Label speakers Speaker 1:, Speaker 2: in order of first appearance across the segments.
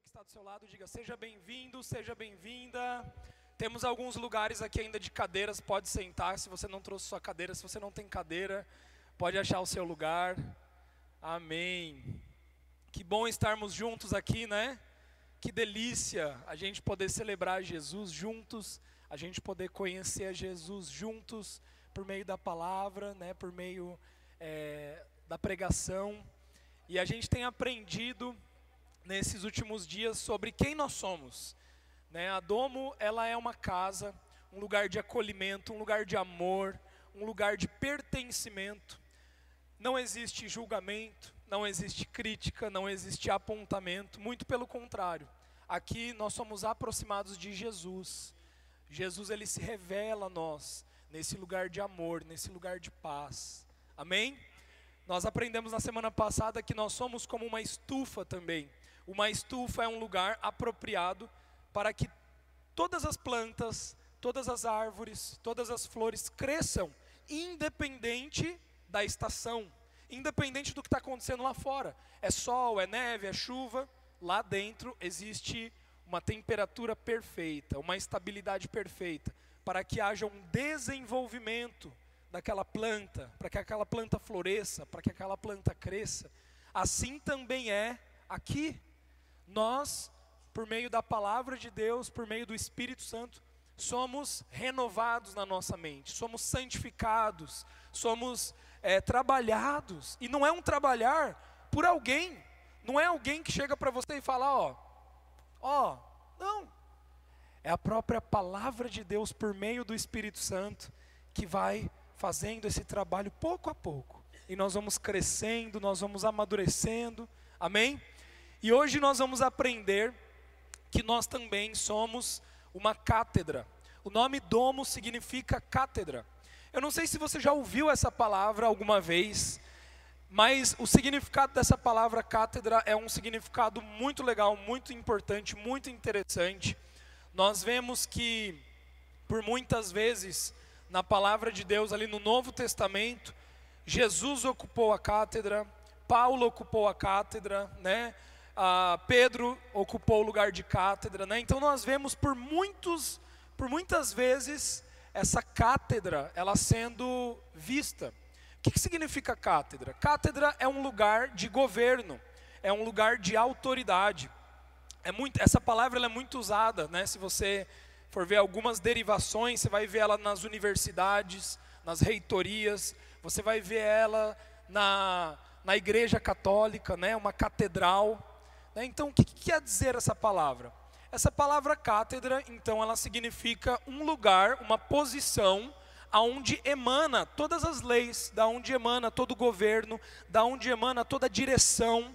Speaker 1: pessoa que está do seu lado, diga seja bem-vindo, seja bem-vinda. Temos alguns lugares aqui ainda de cadeiras, pode sentar. Se você não trouxe sua cadeira, se você não tem cadeira, pode achar o seu lugar. Amém. Que bom estarmos juntos aqui, né? Que delícia a gente poder celebrar Jesus juntos, a gente poder conhecer Jesus juntos por meio da palavra, né? Por meio é, da pregação. E a gente tem aprendido nesses últimos dias sobre quem nós somos. Né? A Domo ela é uma casa, um lugar de acolhimento, um lugar de amor, um lugar de pertencimento. Não existe julgamento, não existe crítica, não existe apontamento, muito pelo contrário. Aqui nós somos aproximados de Jesus. Jesus ele se revela a nós nesse lugar de amor, nesse lugar de paz. Amém? Nós aprendemos na semana passada que nós somos como uma estufa também. Uma estufa é um lugar apropriado para que todas as plantas, todas as árvores, todas as flores cresçam, independente da estação, independente do que está acontecendo lá fora. É sol, é neve, é chuva. Lá dentro existe uma temperatura perfeita, uma estabilidade perfeita, para que haja um desenvolvimento daquela planta, para que aquela planta floresça, para que aquela planta cresça. Assim também é aqui nós, por meio da palavra de Deus, por meio do Espírito Santo, somos renovados na nossa mente, somos santificados, somos é, trabalhados. E não é um trabalhar por alguém, não é alguém que chega para você e fala: ó, ó, não. É a própria palavra de Deus por meio do Espírito Santo que vai fazendo esse trabalho pouco a pouco. E nós vamos crescendo, nós vamos amadurecendo. Amém? E hoje nós vamos aprender que nós também somos uma cátedra. O nome domo significa cátedra. Eu não sei se você já ouviu essa palavra alguma vez, mas o significado dessa palavra cátedra é um significado muito legal, muito importante, muito interessante. Nós vemos que, por muitas vezes, na palavra de Deus, ali no Novo Testamento, Jesus ocupou a cátedra, Paulo ocupou a cátedra, né? Ah, Pedro ocupou o lugar de cátedra, né? Então nós vemos por muitos, por muitas vezes essa cátedra ela sendo vista. O que, que significa cátedra? Cátedra é um lugar de governo, é um lugar de autoridade. É muito, essa palavra é muito usada, né? Se você for ver algumas derivações, você vai ver ela nas universidades, nas reitorias, você vai ver ela na, na igreja católica, né? Uma catedral. Né? Então, o que, que quer dizer essa palavra? Essa palavra cátedra, então, ela significa um lugar, uma posição aonde emana todas as leis, da onde emana todo o governo, da onde emana toda a direção.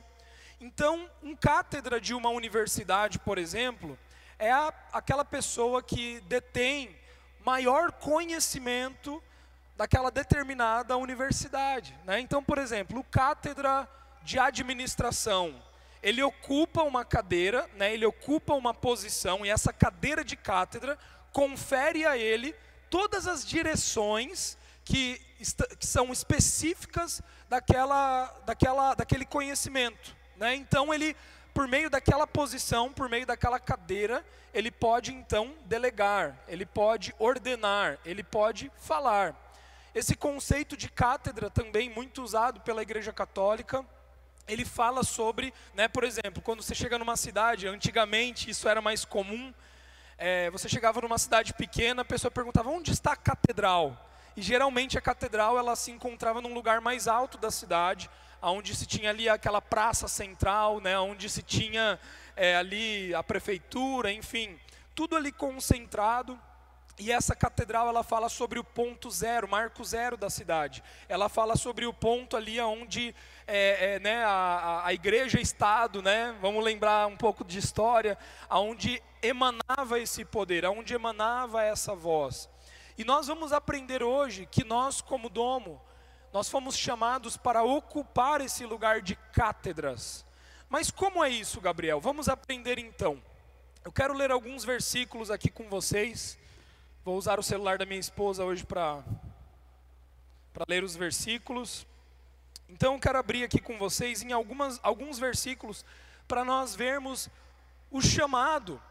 Speaker 1: Então, um cátedra de uma universidade, por exemplo, é a, aquela pessoa que detém maior conhecimento daquela determinada universidade. Né? Então, por exemplo, o cátedra de administração, ele ocupa uma cadeira, né, ele ocupa uma posição, e essa cadeira de cátedra confere a ele todas as direções que, que são específicas daquela, daquela, daquele conhecimento. Né? Então, ele, por meio daquela posição, por meio daquela cadeira, ele pode então delegar, ele pode ordenar, ele pode falar. Esse conceito de cátedra também muito usado pela Igreja Católica, ele fala sobre, né, por exemplo, quando você chega numa cidade, antigamente isso era mais comum, é, você chegava numa cidade pequena, a pessoa perguntava onde está a catedral? E geralmente a catedral ela se encontrava num lugar mais alto da cidade, onde se tinha ali aquela praça central, né, onde se tinha é, ali a prefeitura, enfim, tudo ali concentrado. E essa catedral ela fala sobre o ponto zero, marco zero da cidade. Ela fala sobre o ponto ali onde é, é, né, a, a igreja Estado, né, vamos lembrar um pouco de história, aonde emanava esse poder, aonde emanava essa voz. E nós vamos aprender hoje que nós, como domo, nós fomos chamados para ocupar esse lugar de cátedras. Mas como é isso, Gabriel? Vamos aprender então. Eu quero ler alguns versículos aqui com vocês. Vou usar o celular da minha esposa hoje para ler os versículos. Então, eu quero abrir aqui com vocês em algumas, alguns versículos para nós vermos o chamado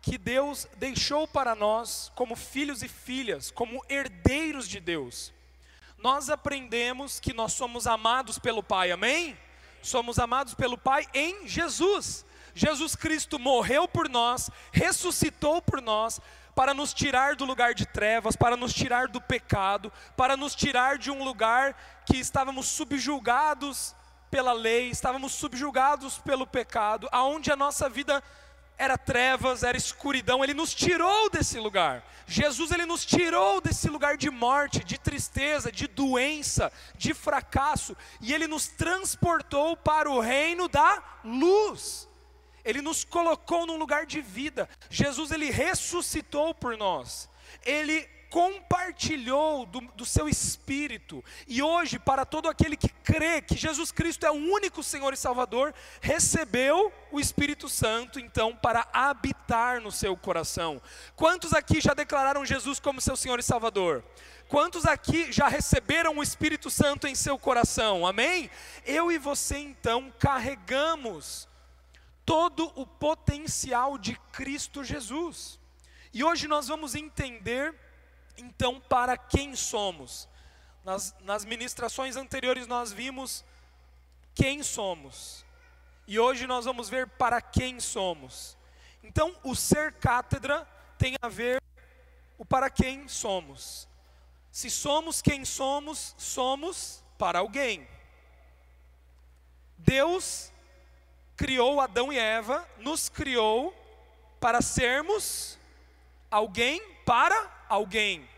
Speaker 1: que Deus deixou para nós como filhos e filhas, como herdeiros de Deus. Nós aprendemos que nós somos amados pelo Pai, amém? Somos amados pelo Pai em Jesus. Jesus Cristo morreu por nós, ressuscitou por nós, para nos tirar do lugar de trevas, para nos tirar do pecado, para nos tirar de um lugar que estávamos subjugados pela lei, estávamos subjugados pelo pecado, aonde a nossa vida era trevas, era escuridão, ele nos tirou desse lugar. Jesus ele nos tirou desse lugar de morte, de tristeza, de doença, de fracasso, e ele nos transportou para o reino da luz. Ele nos colocou num lugar de vida. Jesus ele ressuscitou por nós. Ele compartilhou do, do, seu espírito, e hoje, para todo aquele que crê que Jesus Cristo é o único Senhor e Salvador, recebeu o Espírito Santo, então, para habitar no seu coração. Quantos aqui já declararam Jesus como seu Senhor e Salvador? Quantos aqui já receberam o Espírito Santo em seu coração? Amém? Eu e você, então, carregamos todo o potencial de Cristo Jesus. E hoje nós vamos entender então para quem somos. Nas, nas ministrações anteriores nós vimos quem somos. E hoje nós vamos ver para quem somos. Então, o ser cátedra tem a ver o para quem somos. Se somos quem somos, somos para alguém. Deus criou Adão e Eva, nos criou para sermos alguém para alguém.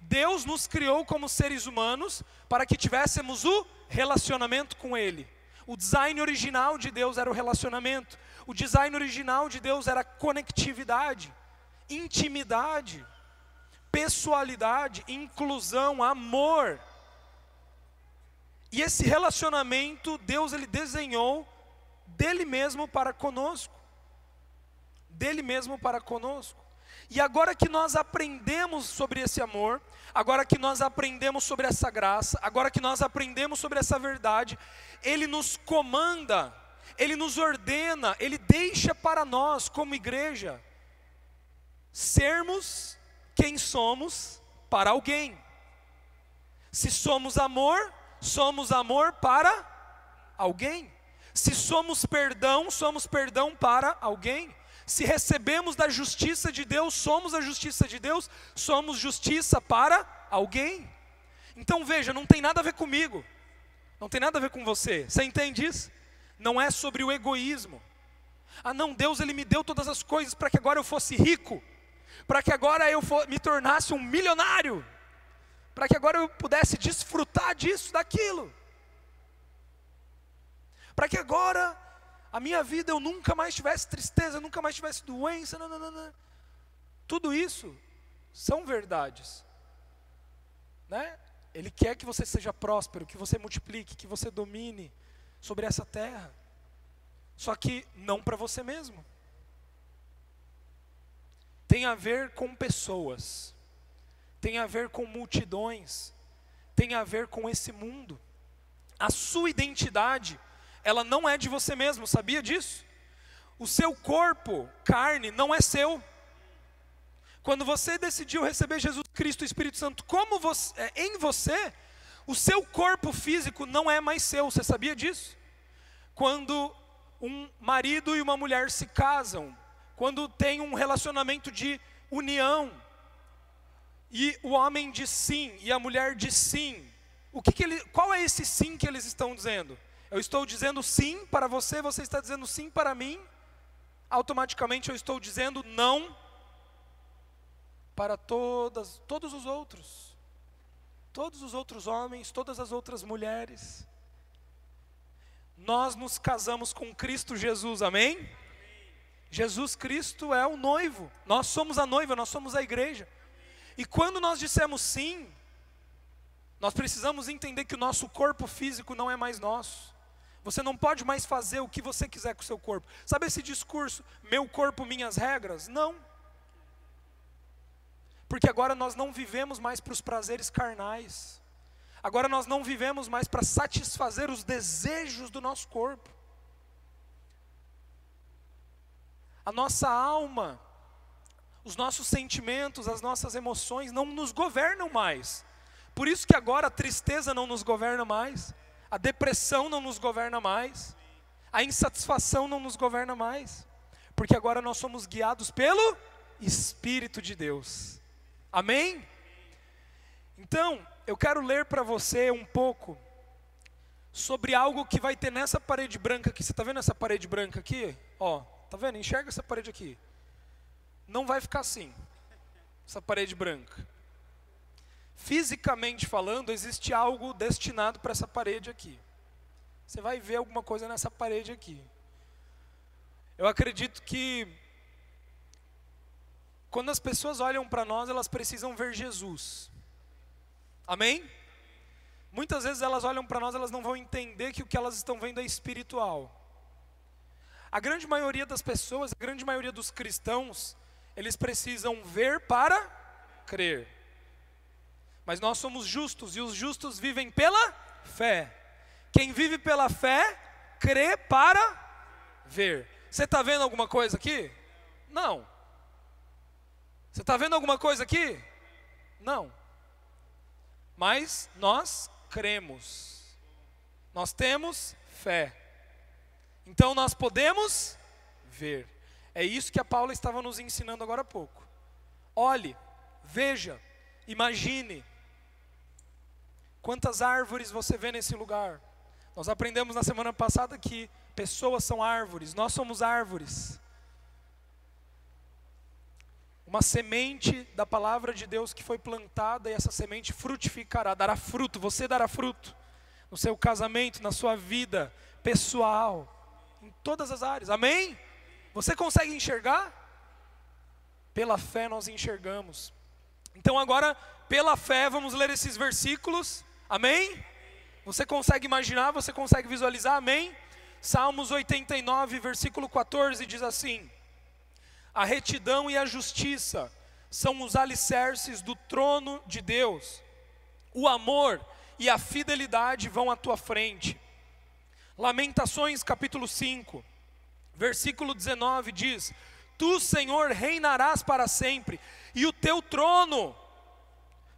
Speaker 1: Deus nos criou como seres humanos para que tivéssemos o relacionamento com Ele. O design original de Deus era o relacionamento. O design original de Deus era conectividade, intimidade, pessoalidade, inclusão, amor. E esse relacionamento Deus ele desenhou dele mesmo para conosco. Dele mesmo para conosco. E agora que nós aprendemos sobre esse amor, agora que nós aprendemos sobre essa graça, agora que nós aprendemos sobre essa verdade, Ele nos comanda, Ele nos ordena, Ele deixa para nós, como igreja, sermos quem somos para alguém. Se somos amor, somos amor para alguém. Se somos perdão, somos perdão para alguém. Se recebemos da justiça de Deus, somos a justiça de Deus, somos justiça para alguém. Então veja, não tem nada a ver comigo, não tem nada a ver com você. Você entende isso? Não é sobre o egoísmo. Ah, não, Deus ele me deu todas as coisas para que agora eu fosse rico, para que agora eu for, me tornasse um milionário, para que agora eu pudesse desfrutar disso, daquilo, para que agora a minha vida eu nunca mais tivesse tristeza, nunca mais tivesse doença, não, não, não. Tudo isso são verdades. Né? Ele quer que você seja próspero, que você multiplique, que você domine sobre essa terra. Só que não para você mesmo. Tem a ver com pessoas, tem a ver com multidões, tem a ver com esse mundo. A sua identidade ela não é de você mesmo, sabia disso? O seu corpo, carne, não é seu. Quando você decidiu receber Jesus Cristo, o Espírito Santo, como você, é, em você, o seu corpo físico não é mais seu. Você sabia disso? Quando um marido e uma mulher se casam, quando tem um relacionamento de união, e o homem diz sim e a mulher diz sim, o que, que ele, qual é esse sim que eles estão dizendo? Eu estou dizendo sim para você, você está dizendo sim para mim, automaticamente eu estou dizendo não para todas, todos os outros, todos os outros homens, todas as outras mulheres. Nós nos casamos com Cristo Jesus, amém? Jesus Cristo é o noivo, nós somos a noiva, nós somos a igreja. E quando nós dissemos sim, nós precisamos entender que o nosso corpo físico não é mais nosso. Você não pode mais fazer o que você quiser com o seu corpo. Sabe esse discurso, meu corpo, minhas regras? Não. Porque agora nós não vivemos mais para os prazeres carnais. Agora nós não vivemos mais para satisfazer os desejos do nosso corpo. A nossa alma, os nossos sentimentos, as nossas emoções não nos governam mais. Por isso que agora a tristeza não nos governa mais, a depressão não nos governa mais, a insatisfação não nos governa mais, porque agora nós somos guiados pelo Espírito de Deus. Amém? Então, eu quero ler para você um pouco sobre algo que vai ter nessa parede branca aqui. Você está vendo essa parede branca aqui? Ó, tá vendo? Enxerga essa parede aqui. Não vai ficar assim. Essa parede branca. Fisicamente falando, existe algo destinado para essa parede aqui. Você vai ver alguma coisa nessa parede aqui. Eu acredito que quando as pessoas olham para nós, elas precisam ver Jesus. Amém? Muitas vezes elas olham para nós, elas não vão entender que o que elas estão vendo é espiritual. A grande maioria das pessoas, a grande maioria dos cristãos, eles precisam ver para crer. Mas nós somos justos e os justos vivem pela fé. Quem vive pela fé, crê para ver. Você está vendo alguma coisa aqui? Não. Você está vendo alguma coisa aqui? Não. Mas nós cremos. Nós temos fé. Então nós podemos ver. É isso que a Paula estava nos ensinando agora há pouco. Olhe, veja, imagine. Quantas árvores você vê nesse lugar? Nós aprendemos na semana passada que pessoas são árvores, nós somos árvores uma semente da palavra de Deus que foi plantada e essa semente frutificará, dará fruto, você dará fruto no seu casamento, na sua vida pessoal, em todas as áreas. Amém? Você consegue enxergar? Pela fé nós enxergamos. Então agora, pela fé, vamos ler esses versículos. Amém? Você consegue imaginar, você consegue visualizar? Amém? Salmos 89, versículo 14 diz assim: a retidão e a justiça são os alicerces do trono de Deus. O amor e a fidelidade vão à tua frente. Lamentações capítulo 5, versículo 19 diz: Tu, Senhor, reinarás para sempre, e o teu trono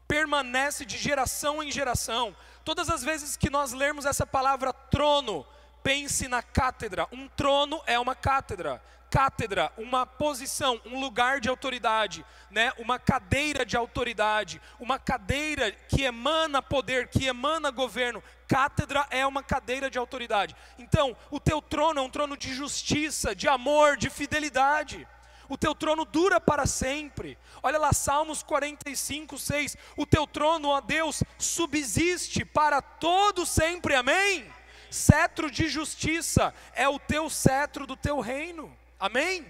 Speaker 1: permanece de geração em geração. Todas as vezes que nós lermos essa palavra trono, pense na cátedra. Um trono é uma cátedra cátedra, uma posição, um lugar de autoridade, né? uma cadeira de autoridade, uma cadeira que emana poder, que emana governo. Cátedra é uma cadeira de autoridade. Então, o teu trono é um trono de justiça, de amor, de fidelidade. O teu trono dura para sempre. Olha lá, Salmos 45, 6. O teu trono, ó Deus, subsiste para todo sempre. Amém? Cetro de justiça é o teu cetro do teu reino. Amém?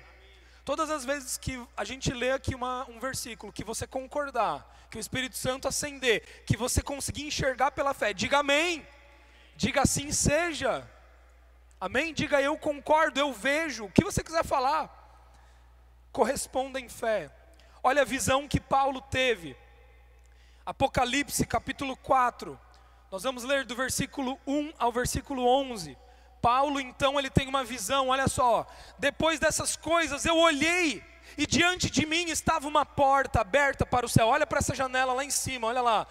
Speaker 1: Todas as vezes que a gente lê aqui uma, um versículo, que você concordar, que o Espírito Santo acender, que você conseguir enxergar pela fé, diga amém. Diga assim seja. Amém? Diga eu concordo, eu vejo. O que você quiser falar, corresponda em fé. Olha a visão que Paulo teve. Apocalipse capítulo 4. Nós vamos ler do versículo 1 ao versículo 11. Paulo então ele tem uma visão, olha só. Depois dessas coisas eu olhei e diante de mim estava uma porta aberta para o céu. Olha para essa janela lá em cima, olha lá.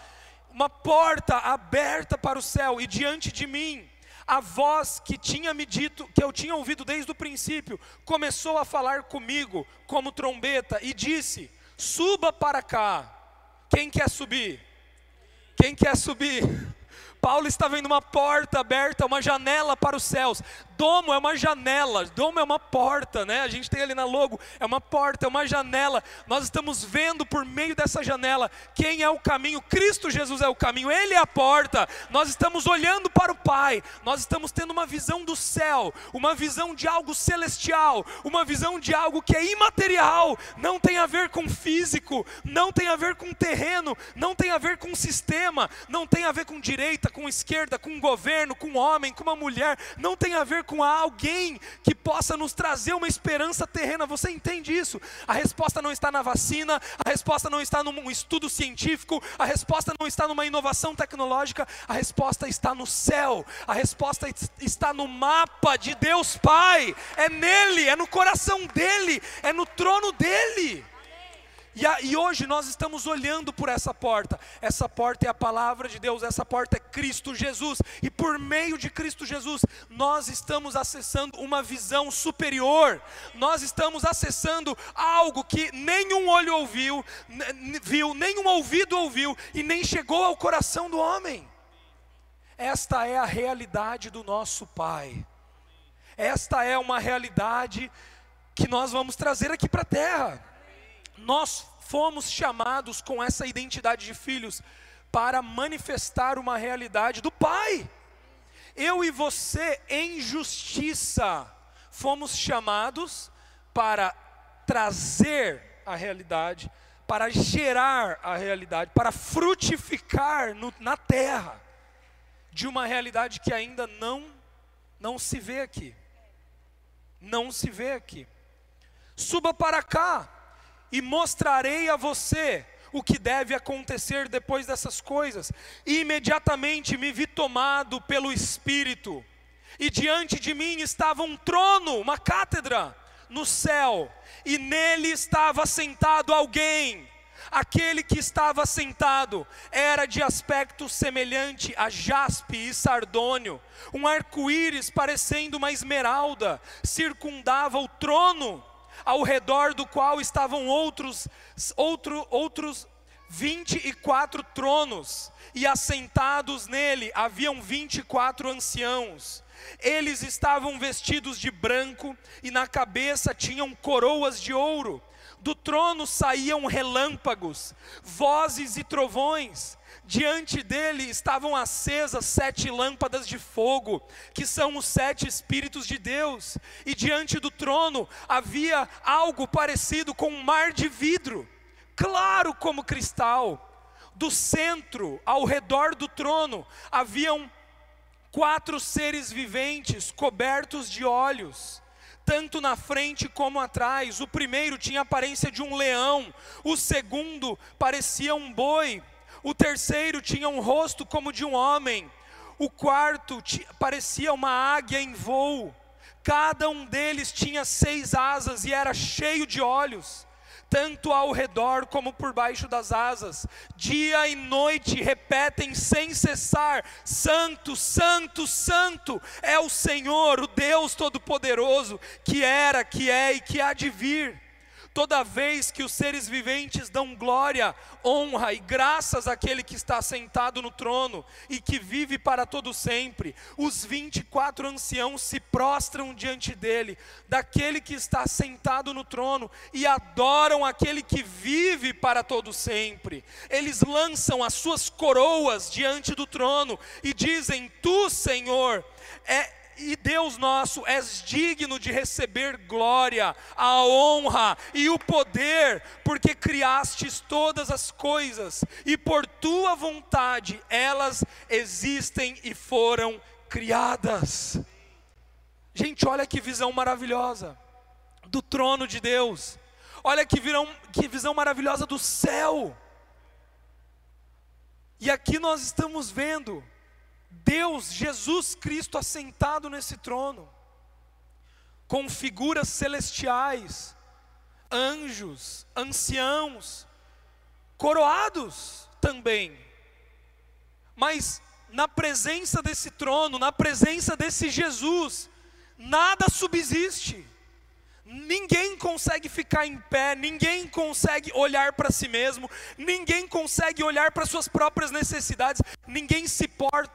Speaker 1: Uma porta aberta para o céu e diante de mim a voz que tinha me dito, que eu tinha ouvido desde o princípio, começou a falar comigo como trombeta e disse: Suba para cá. Quem quer subir? Quem quer subir? Paulo está vendo uma porta aberta, uma janela para os céus. Domo é uma janela, domo é uma porta, né? A gente tem ali na logo, é uma porta, é uma janela. Nós estamos vendo por meio dessa janela quem é o caminho. Cristo Jesus é o caminho, Ele é a porta. Nós estamos olhando para o Pai, nós estamos tendo uma visão do céu, uma visão de algo celestial, uma visão de algo que é imaterial, não tem a ver com físico, não tem a ver com terreno, não tem a ver com sistema, não tem a ver com direita, com esquerda, com governo, com um homem, com uma mulher, não tem a ver com alguém que possa nos trazer uma esperança terrena. Você entende isso? A resposta não está na vacina, a resposta não está num estudo científico, a resposta não está numa inovação tecnológica, a resposta está no céu, a resposta está no mapa de Deus Pai, é nele, é no coração dele, é no trono dele. E, a, e, hoje nós estamos olhando por essa porta. Essa porta é a palavra de Deus, essa porta é Cristo Jesus. E por meio de Cristo Jesus, nós estamos acessando uma visão superior. Nós estamos acessando algo que nenhum olho ouviu, viu, nenhum ouvido ouviu e nem chegou ao coração do homem. Esta é a realidade do nosso Pai. Esta é uma realidade que nós vamos trazer aqui para a terra. Nós fomos chamados com essa identidade de filhos para manifestar uma realidade do Pai. Eu e você, em justiça, fomos chamados para trazer a realidade, para gerar a realidade, para frutificar no, na terra de uma realidade que ainda não não se vê aqui. Não se vê aqui. Suba para cá e mostrarei a você o que deve acontecer depois dessas coisas. E imediatamente me vi tomado pelo Espírito, e diante de mim estava um trono, uma cátedra no céu, e nele estava sentado alguém. Aquele que estava sentado era de aspecto semelhante a jaspe e sardônio, um arco-íris parecendo uma esmeralda, circundava o trono ao redor do qual estavam outros, outro, outros 24 tronos, e assentados nele haviam 24 anciãos. Eles estavam vestidos de branco e na cabeça tinham coroas de ouro. Do trono saíam relâmpagos, vozes e trovões Diante dele estavam acesas sete lâmpadas de fogo, que são os sete Espíritos de Deus, e diante do trono havia algo parecido com um mar de vidro, claro como cristal. Do centro, ao redor do trono, haviam quatro seres viventes cobertos de olhos tanto na frente como atrás. O primeiro tinha a aparência de um leão, o segundo parecia um boi, o terceiro tinha um rosto como de um homem. O quarto parecia uma águia em voo. Cada um deles tinha seis asas e era cheio de olhos, tanto ao redor como por baixo das asas. Dia e noite repetem sem cessar: Santo, Santo, Santo é o Senhor, o Deus Todo-Poderoso, que era, que é e que há de vir. Toda vez que os seres viventes dão glória, honra e graças àquele que está sentado no trono e que vive para todo sempre, os 24 anciãos se prostram diante dele, daquele que está sentado no trono e adoram aquele que vive para todo sempre. Eles lançam as suas coroas diante do trono e dizem: Tu, Senhor, é e Deus nosso, és digno de receber glória, a honra e o poder, porque criastes todas as coisas, e por tua vontade elas existem e foram criadas. Gente, olha que visão maravilhosa do trono de Deus, olha que, virão, que visão maravilhosa do céu. E aqui nós estamos vendo Deus, Jesus Cristo assentado nesse trono, com figuras celestiais, anjos, anciãos, coroados também. Mas na presença desse trono, na presença desse Jesus, nada subsiste. Ninguém consegue ficar em pé, ninguém consegue olhar para si mesmo, ninguém consegue olhar para suas próprias necessidades, ninguém se,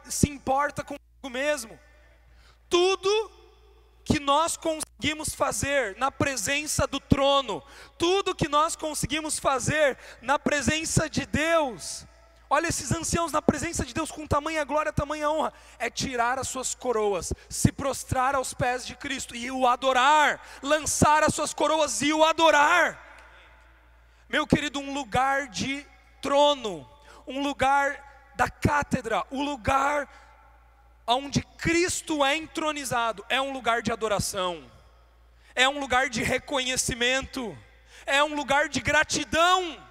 Speaker 1: se importa consigo mesmo. Tudo que nós conseguimos fazer na presença do trono, tudo que nós conseguimos fazer na presença de Deus, Olha esses anciãos na presença de Deus com tamanha glória, tamanha honra. É tirar as suas coroas, se prostrar aos pés de Cristo e o adorar, lançar as suas coroas e o adorar. Meu querido, um lugar de trono, um lugar da cátedra, o lugar onde Cristo é entronizado, é um lugar de adoração, é um lugar de reconhecimento, é um lugar de gratidão.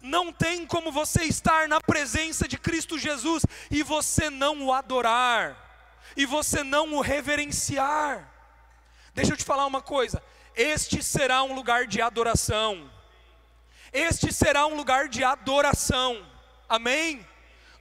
Speaker 1: Não tem como você estar na presença de Cristo Jesus e você não o adorar, e você não o reverenciar. Deixa eu te falar uma coisa: este será um lugar de adoração. Este será um lugar de adoração. Amém?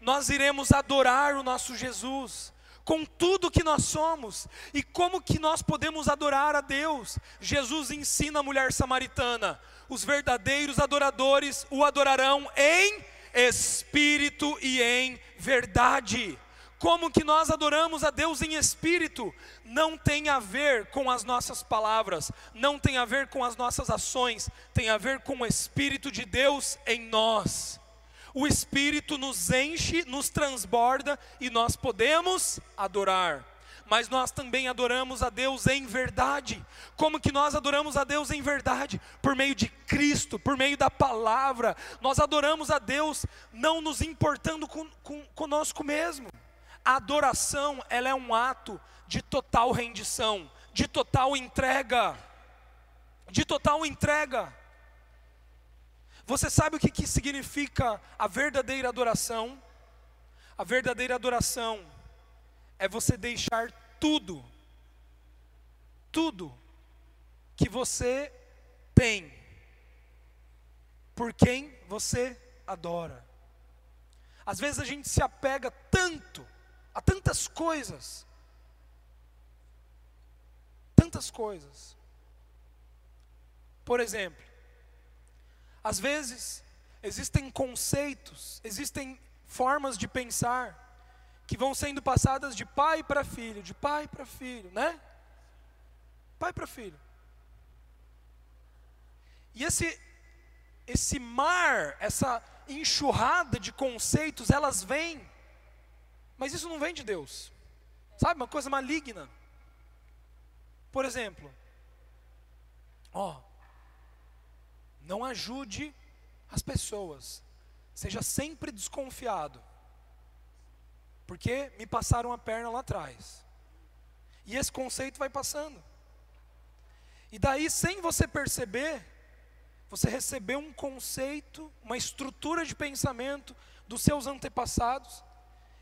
Speaker 1: Nós iremos adorar o nosso Jesus com tudo que nós somos. E como que nós podemos adorar a Deus? Jesus ensina a mulher samaritana: os verdadeiros adoradores o adorarão em espírito e em verdade. Como que nós adoramos a Deus em espírito? Não tem a ver com as nossas palavras, não tem a ver com as nossas ações, tem a ver com o Espírito de Deus em nós. O Espírito nos enche, nos transborda e nós podemos adorar. Mas nós também adoramos a Deus em verdade. Como que nós adoramos a Deus em verdade? Por meio de Cristo, por meio da palavra. Nós adoramos a Deus não nos importando com, com, conosco mesmo. A adoração, ela é um ato de total rendição, de total entrega. De total entrega. Você sabe o que, que significa a verdadeira adoração? A verdadeira adoração é você deixar tudo, tudo que você tem, por quem você adora. Às vezes a gente se apega tanto a tantas coisas. Tantas coisas. Por exemplo, às vezes existem conceitos, existem formas de pensar que vão sendo passadas de pai para filho, de pai para filho, né? Pai para filho. E esse esse mar, essa enxurrada de conceitos, elas vêm mas isso não vem de Deus. Sabe, uma coisa maligna. Por exemplo, ó, não ajude as pessoas. Seja sempre desconfiado. Porque me passaram a perna lá atrás. E esse conceito vai passando. E daí, sem você perceber, você recebeu um conceito, uma estrutura de pensamento dos seus antepassados,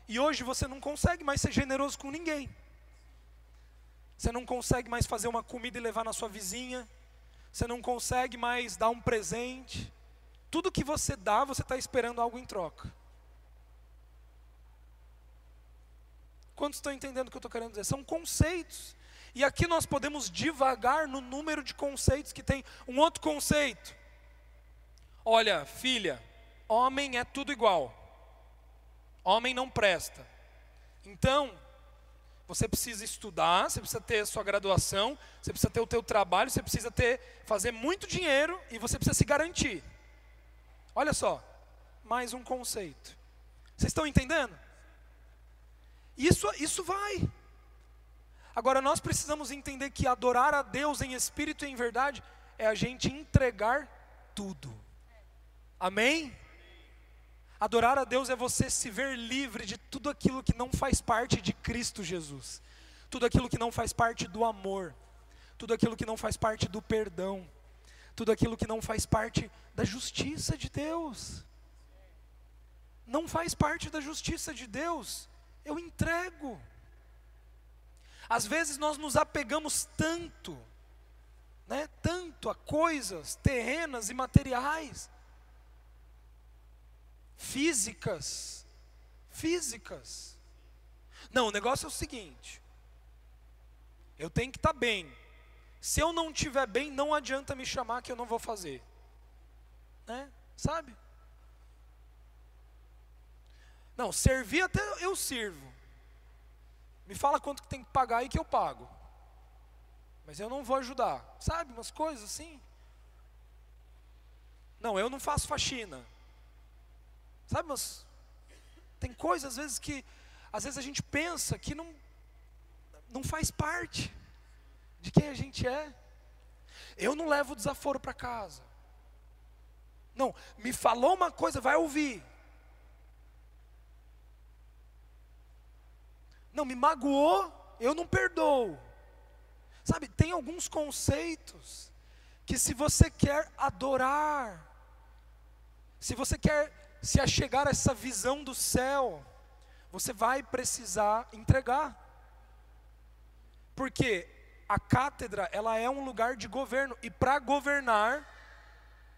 Speaker 1: e hoje você não consegue mais ser generoso com ninguém. Você não consegue mais fazer uma comida e levar na sua vizinha. Você não consegue mais dar um presente. Tudo que você dá, você está esperando algo em troca. Quantos estão entendendo o que eu estou querendo dizer? São conceitos. E aqui nós podemos divagar no número de conceitos que tem. Um outro conceito. Olha, filha, homem é tudo igual. Homem não presta. Então, você precisa estudar, você precisa ter sua graduação, você precisa ter o teu trabalho, você precisa ter fazer muito dinheiro e você precisa se garantir. Olha só, mais um conceito. Vocês estão entendendo? Isso, isso vai. Agora nós precisamos entender que adorar a Deus em espírito e em verdade é a gente entregar tudo. Amém? Adorar a Deus é você se ver livre de tudo aquilo que não faz parte de Cristo Jesus, tudo aquilo que não faz parte do amor, tudo aquilo que não faz parte do perdão, tudo aquilo que não faz parte da justiça de Deus. Não faz parte da justiça de Deus, eu entrego. Às vezes nós nos apegamos tanto, né, tanto a coisas terrenas e materiais, físicas. Físicas. Não, o negócio é o seguinte: eu tenho que estar tá bem. Se eu não estiver bem, não adianta me chamar que eu não vou fazer. Né? Sabe? Não, servir até eu sirvo. Me fala quanto que tem que pagar aí que eu pago. Mas eu não vou ajudar. Sabe, umas coisas assim. Não, eu não faço faxina. Sabe, mas tem coisas às vezes que às vezes a gente pensa que não não faz parte de quem a gente é. Eu não levo desaforo para casa. Não, me falou uma coisa, vai ouvir. Não, me magoou, eu não perdoo. Sabe, tem alguns conceitos que se você quer adorar, se você quer se achegar a essa visão do céu, você vai precisar entregar. Porque a cátedra, ela é um lugar de governo e para governar,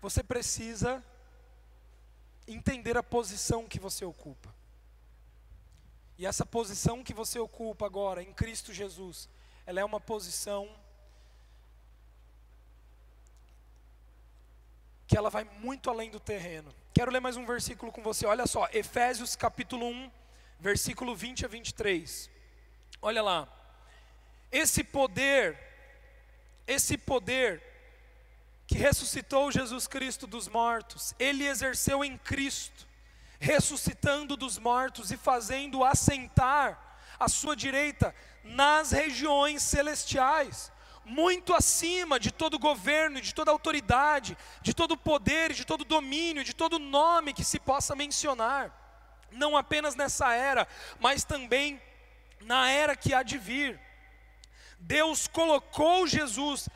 Speaker 1: você precisa entender a posição que você ocupa. E essa posição que você ocupa agora em Cristo Jesus, ela é uma posição que ela vai muito além do terreno. Quero ler mais um versículo com você. Olha só, Efésios capítulo 1, versículo 20 a 23. Olha lá. Esse poder, esse poder que ressuscitou Jesus Cristo dos mortos, ele exerceu em Cristo, ressuscitando dos mortos e fazendo assentar à sua direita nas regiões celestiais, muito acima de todo governo, de toda autoridade, de todo poder, de todo domínio, de todo nome que se possa mencionar, não apenas nessa era, mas também na era que há de vir. Deus colocou Jesus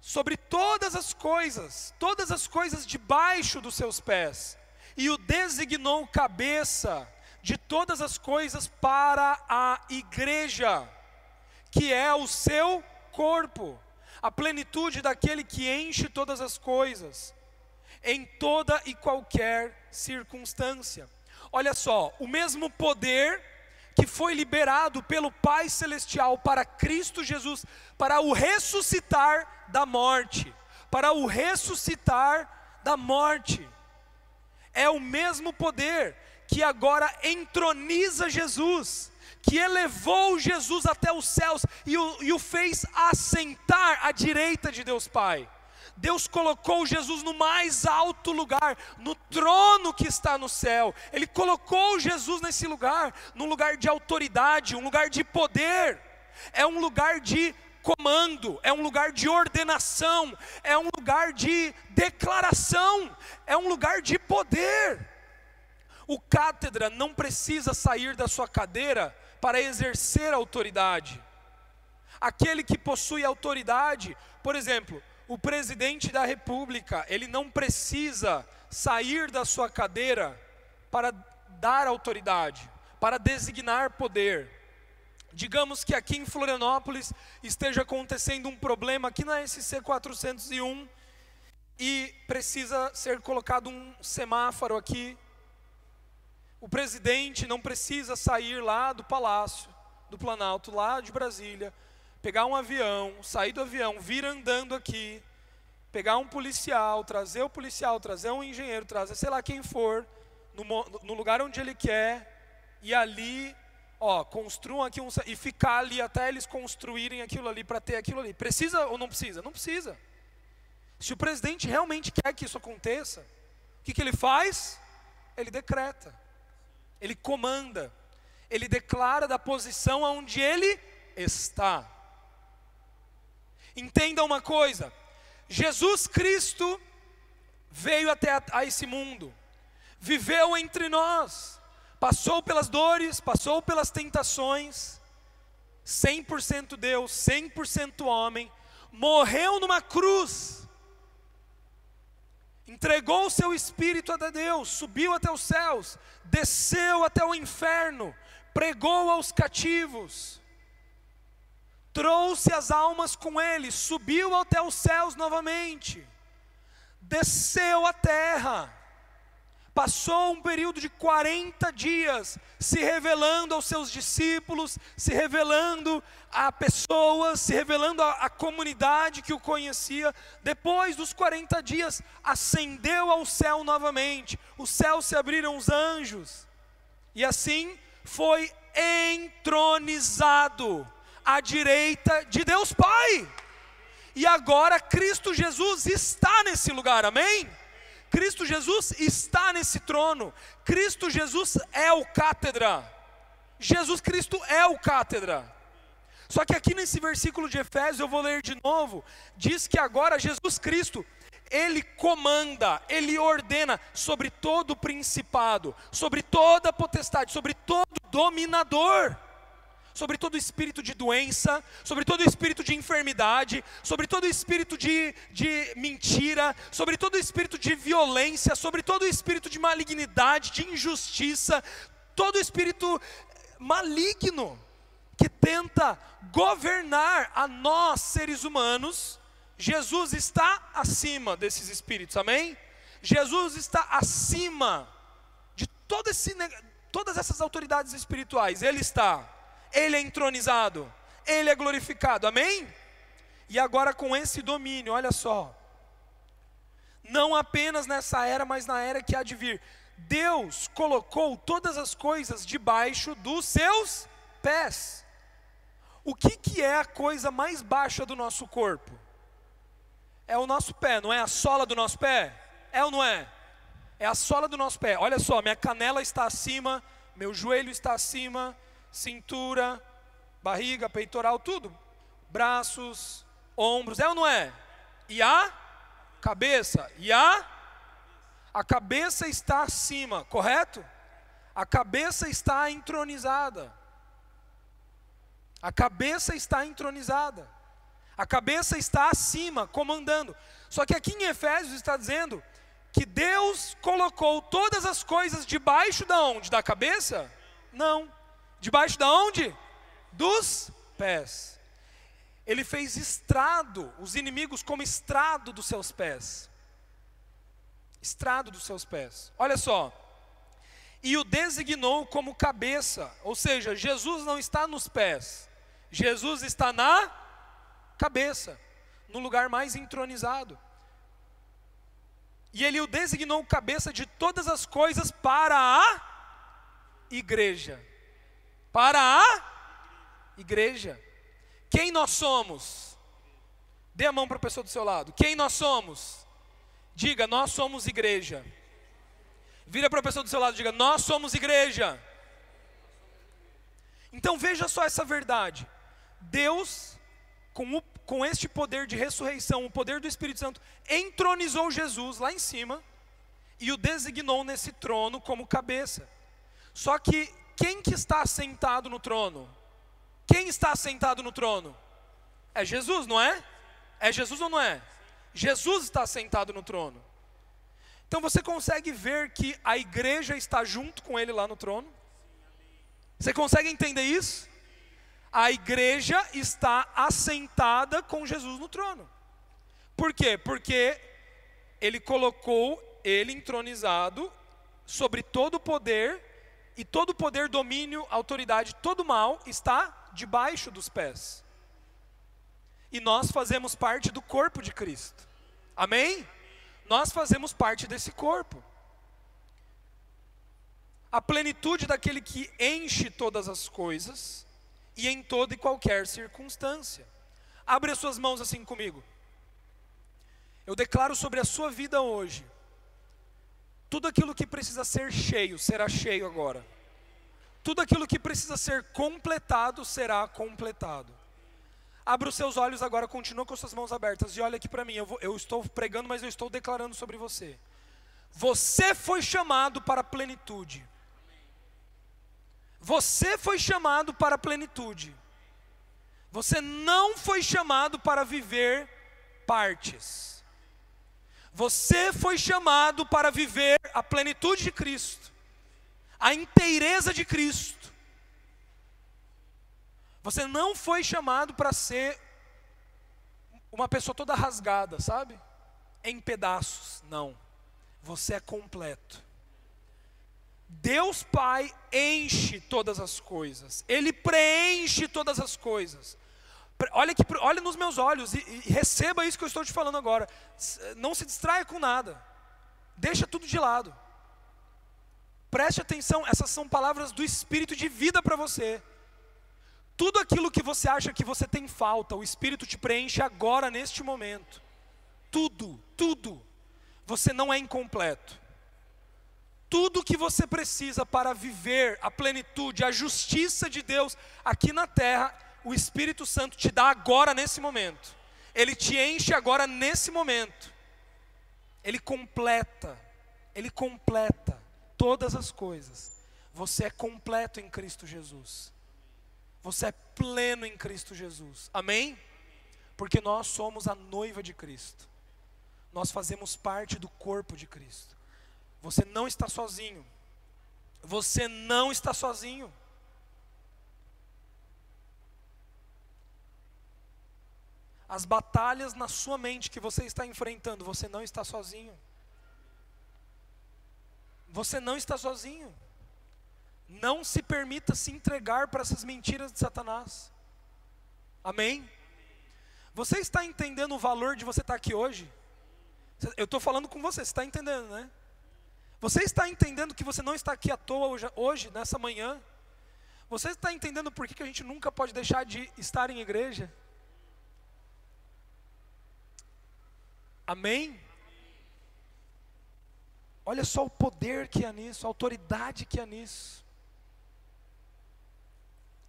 Speaker 1: sobre todas as coisas, todas as coisas debaixo dos seus pés, e o designou cabeça de todas as coisas para a igreja, que é o seu corpo, a plenitude daquele que enche todas as coisas, em toda e qualquer circunstância. Olha só, o mesmo poder que foi liberado pelo Pai Celestial para Cristo Jesus, para o ressuscitar da morte, para o ressuscitar da morte. É o mesmo poder que agora entroniza Jesus, que elevou Jesus até os céus e o, e o fez assentar à direita de Deus Pai. Deus colocou Jesus no mais alto lugar, no trono que está no céu. Ele colocou Jesus nesse lugar, num lugar de autoridade, um lugar de poder. É um lugar de comando, é um lugar de ordenação, é um lugar de declaração, é um lugar de poder. O cátedra não precisa sair da sua cadeira para exercer autoridade. Aquele que possui autoridade, por exemplo, o presidente da república, ele não precisa sair da sua cadeira para dar autoridade, para designar poder. Digamos que aqui em Florianópolis esteja acontecendo um problema aqui na SC 401 e precisa ser colocado um semáforo aqui. O presidente não precisa sair lá do palácio, do Planalto, lá de Brasília, pegar um avião, sair do avião, vir andando aqui, pegar um policial, trazer o policial, trazer um engenheiro, trazer sei lá quem for, no, no lugar onde ele quer, e ali, ó, construam aqui um. e ficar ali até eles construírem aquilo ali para ter aquilo ali. Precisa ou não precisa? Não precisa. Se o presidente realmente quer que isso aconteça, o que, que ele faz? Ele decreta, ele comanda, ele declara da posição onde ele está. Entenda uma coisa: Jesus Cristo veio até a, a esse mundo, viveu entre nós, passou pelas dores, passou pelas tentações, 100% Deus, 100% homem, morreu numa cruz, entregou o seu espírito a Deus, subiu até os céus, desceu até o inferno, pregou aos cativos, trouxe as almas com ele, subiu até os céus novamente, desceu à terra, passou um período de 40 dias se revelando aos seus discípulos, se revelando a pessoas, se revelando à, comunidade que o conhecia. Depois dos 40 dias, ascendeu ao céu novamente, os céus se abriram os anjos, e assim foi entronizado à direita de Deus Pai. E agora Cristo Jesus está nesse lugar, amém? Cristo Jesus está nesse trono. Cristo Jesus é o cátedra. Jesus Cristo é o cátedra. Só que aqui nesse versículo de Efésios, eu vou ler de novo, diz que agora Jesus Cristo, ele comanda, ele ordena sobre todo principado, sobre toda potestade, sobre todo dominador sobre todo espírito de doença, sobre todo espírito de enfermidade, sobre todo espírito de, de mentira, sobre todo espírito de violência, sobre todo espírito de malignidade, de injustiça, todo espírito maligno que tenta governar a nós, seres humanos. Jesus está acima desses espíritos, amém? Jesus está acima de todo esse, todas essas autoridades espirituais, Ele está, Ele é entronizado, Ele é glorificado, amém? E agora com esse domínio, olha só, não apenas nessa era, mas na era que há de vir, Deus colocou todas as coisas debaixo dos seus pés. O que, que é a coisa mais baixa do nosso corpo? É o nosso pé, não é a sola do nosso pé? É ou não é? É a sola do nosso pé. Olha só, minha canela está acima, meu joelho está acima, cintura, barriga, peitoral, tudo. Braços, ombros, é ou não é? E a cabeça, e a a cabeça está acima, correto? A cabeça está entronizada. A cabeça está entronizada. A cabeça está acima, comandando. Só que aqui em Efésios está dizendo que Deus colocou todas as coisas debaixo da onde? Da cabeça? Não. Debaixo da onde? Dos pés. Ele fez estrado, os inimigos como estrado dos seus pés. Estrado dos seus pés. Olha só. E o designou como cabeça, ou seja, Jesus não está nos pés. Jesus está na cabeça, no lugar mais entronizado. E ele o designou cabeça de todas as coisas para a igreja. Para a igreja. Quem nós somos? Dê a mão para a pessoa do seu lado. Quem nós somos? Diga, nós somos igreja. Vira para a pessoa do seu lado e diga, nós somos igreja. Então veja só essa verdade. Deus, com, o, com este poder de ressurreição, o poder do Espírito Santo, entronizou Jesus lá em cima e o designou nesse trono como cabeça. Só que quem que está sentado no trono? Quem está sentado no trono? É Jesus, não é? É Jesus ou não é? Jesus está sentado no trono. Então você consegue ver que a igreja está junto com ele lá no trono? Você consegue entender isso? a igreja está assentada com Jesus no trono. Por quê? Porque ele colocou ele entronizado sobre todo o poder, e todo poder, domínio, autoridade, todo mal está debaixo dos pés. E nós fazemos parte do corpo de Cristo. Amém? Nós fazemos parte desse corpo. A plenitude daquele que enche todas as coisas e em toda e qualquer circunstância. Abre as suas mãos assim comigo. Eu declaro sobre a sua vida hoje, tudo aquilo que precisa ser cheio será cheio agora. Tudo aquilo que precisa ser completado será completado. Abra os seus olhos agora, continua com suas mãos abertas e olha aqui para mim. Eu, vou, eu estou pregando, mas eu estou declarando sobre você. Você foi chamado para a plenitude. Você foi chamado para a plenitude. Você não foi chamado para viver partes. Você foi chamado para viver a plenitude de Cristo, a inteireza de Cristo. Você não foi chamado para ser uma pessoa toda rasgada, sabe? Em pedaços. Não. Você é completo. Deus Pai enche todas as coisas, Ele preenche todas as coisas. Olha, aqui, olha nos meus olhos e, e receba isso que eu estou te falando agora. Não se distraia com nada, deixa tudo de lado. Preste atenção, essas são palavras do Espírito de vida para você. Tudo aquilo que você acha que você tem falta, o Espírito te preenche agora, neste momento. Tudo, tudo. Você não é incompleto tudo que você precisa para viver a plenitude, a justiça de Deus aqui na terra, o Espírito Santo te dá agora nesse momento. Ele te enche agora nesse momento. Ele completa, ele completa todas as coisas. Você é completo em Cristo Jesus. Você é pleno em Cristo Jesus. Amém? Porque nós somos a noiva de Cristo. Nós fazemos parte do corpo de Cristo. Você não está sozinho. Você não está sozinho. As batalhas na sua mente que você está enfrentando, você não está sozinho. Você não está sozinho. Não se permita se entregar para essas mentiras de Satanás. Amém? Você está entendendo o valor de você estar aqui hoje? Eu estou falando com você, você está entendendo, né? Você está entendendo que você não está aqui à toa hoje, hoje nessa manhã? Você está entendendo por que, que a gente nunca pode deixar de estar em igreja? Amém? Olha só o poder que há nisso, a autoridade que há nisso.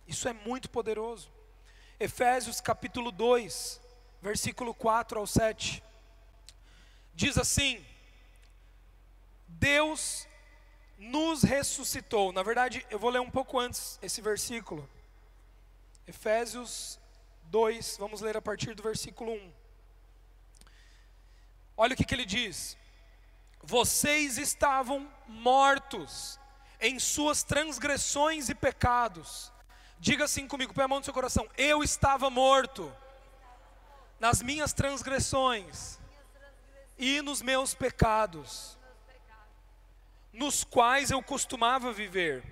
Speaker 1: Isso é muito poderoso. Efésios capítulo 2, versículo 4 ao 7. Diz assim: Deus nos ressuscitou. Na verdade, eu vou ler um pouco antes esse versículo. Efésios 2, vamos ler a partir do versículo 1. Olha o que, que ele diz: Vocês estavam mortos em suas transgressões e pecados Diga assim comigo, põe a mão no seu coração. Eu estava morto nas minhas transgressões e nos meus pecados, nos quais eu costumava viver.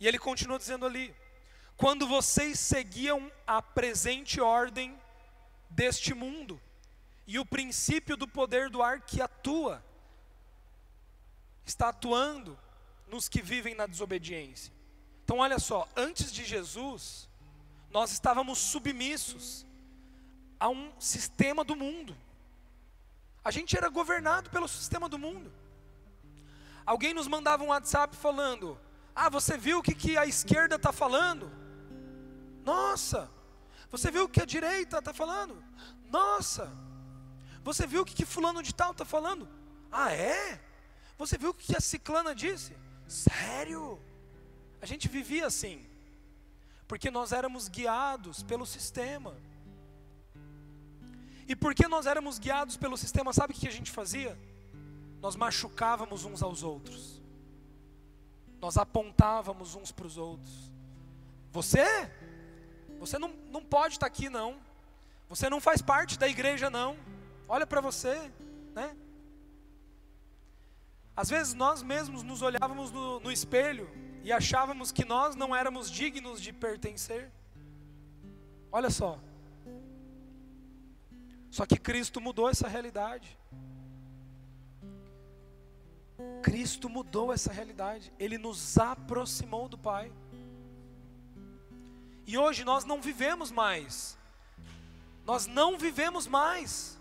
Speaker 1: E ele continua dizendo ali: quando vocês seguiam a presente ordem deste mundo e o princípio do poder do ar que atua, está atuando nos que vivem na desobediência. Então, olha só, antes de Jesus, nós estávamos submissos a um sistema do mundo. A gente era governado pelo sistema do mundo. Alguém nos mandava um WhatsApp falando: Ah, você viu o que, que a esquerda está falando? Nossa! Você viu o que a direita está falando? Nossa! Você viu o que, que fulano de tal está falando? Ah, é? Você viu o que a ciclana disse? Sério? A gente vivia assim, porque nós éramos guiados pelo sistema. E porque nós éramos guiados pelo sistema, sabe o que a gente fazia? Nós machucávamos uns aos outros, nós apontávamos uns para os outros. Você? Você não, não pode estar aqui, não. Você não faz parte da igreja, não. Olha para você, né? Às vezes nós mesmos nos olhávamos no, no espelho e achávamos que nós não éramos dignos de pertencer. Olha só. Só que Cristo mudou essa realidade. Cristo mudou essa realidade. Ele nos aproximou do Pai. E hoje nós não vivemos mais. Nós não vivemos mais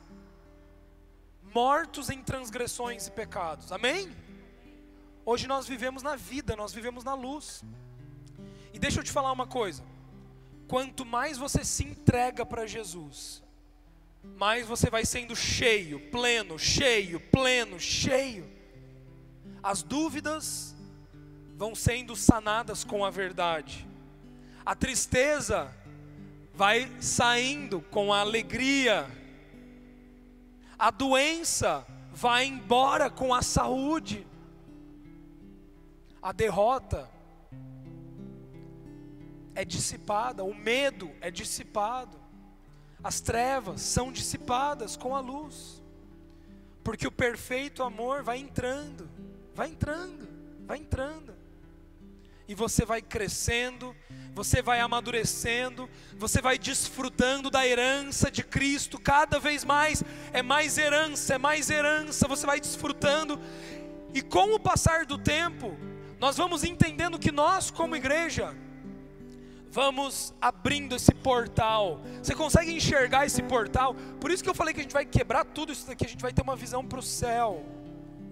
Speaker 1: mortos em transgressões e pecados. Amém? Hoje nós vivemos na vida, nós vivemos na luz. E deixa eu te falar uma coisa: quanto mais você se entrega para Jesus, mais você vai sendo cheio, pleno, cheio, pleno, cheio. As dúvidas vão sendo sanadas com a verdade. A tristeza vai saindo com a alegria. A doença vai embora com a saúde. A derrota é dissipada, o medo é dissipado, as trevas são dissipadas com a luz, porque o perfeito amor vai entrando, vai entrando, vai entrando, e você vai crescendo, você vai amadurecendo, você vai desfrutando da herança de Cristo cada vez mais, é mais herança, é mais herança, você vai desfrutando, e com o passar do tempo, nós vamos entendendo que nós, como igreja, vamos abrindo esse portal. Você consegue enxergar esse portal? Por isso que eu falei que a gente vai quebrar tudo isso daqui, a gente vai ter uma visão para o céu,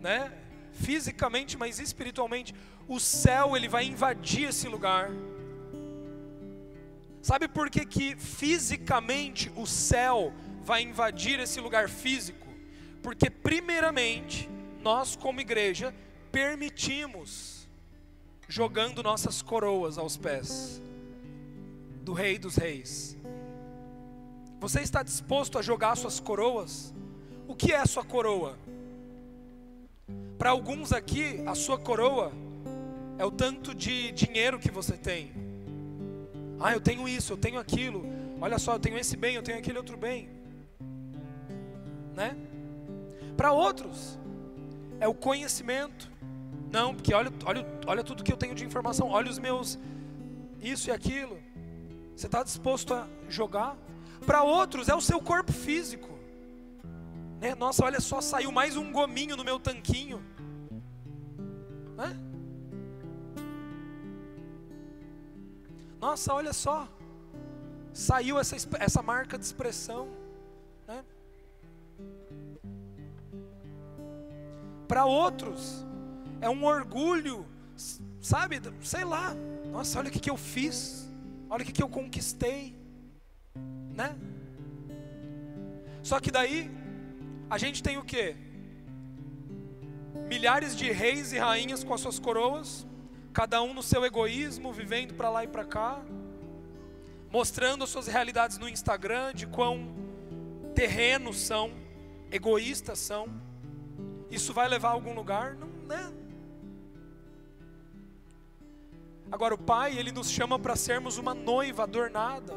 Speaker 1: né? Fisicamente, mas espiritualmente, o céu ele vai invadir esse lugar. Sabe por que, que fisicamente o céu vai invadir esse lugar físico? Porque primeiramente nós como igreja permitimos jogando nossas coroas aos pés do Rei dos Reis. Você está disposto a jogar suas coroas? O que é sua coroa? Para alguns aqui, a sua coroa é o tanto de dinheiro que você tem. Ah, eu tenho isso, eu tenho aquilo. Olha só, eu tenho esse bem, eu tenho aquele outro bem. Né? Para outros, é o conhecimento. Não, porque olha, olha, olha tudo que eu tenho de informação, olha os meus isso e aquilo. Você está disposto a jogar? Para outros é o seu corpo físico. Né? Nossa, olha só, saiu mais um gominho no meu tanquinho. Né? Nossa, olha só, saiu essa, essa marca de expressão. Né? Para outros, é um orgulho, sabe? Sei lá, nossa, olha o que, que eu fiz, olha o que, que eu conquistei, né? Só que daí, a gente tem o que? Milhares de reis e rainhas com as suas coroas, cada um no seu egoísmo, vivendo para lá e para cá, mostrando as suas realidades no Instagram, de quão terrenos são, egoístas são. Isso vai levar a algum lugar? Não, né? Agora o Pai, ele nos chama para sermos uma noiva adornada,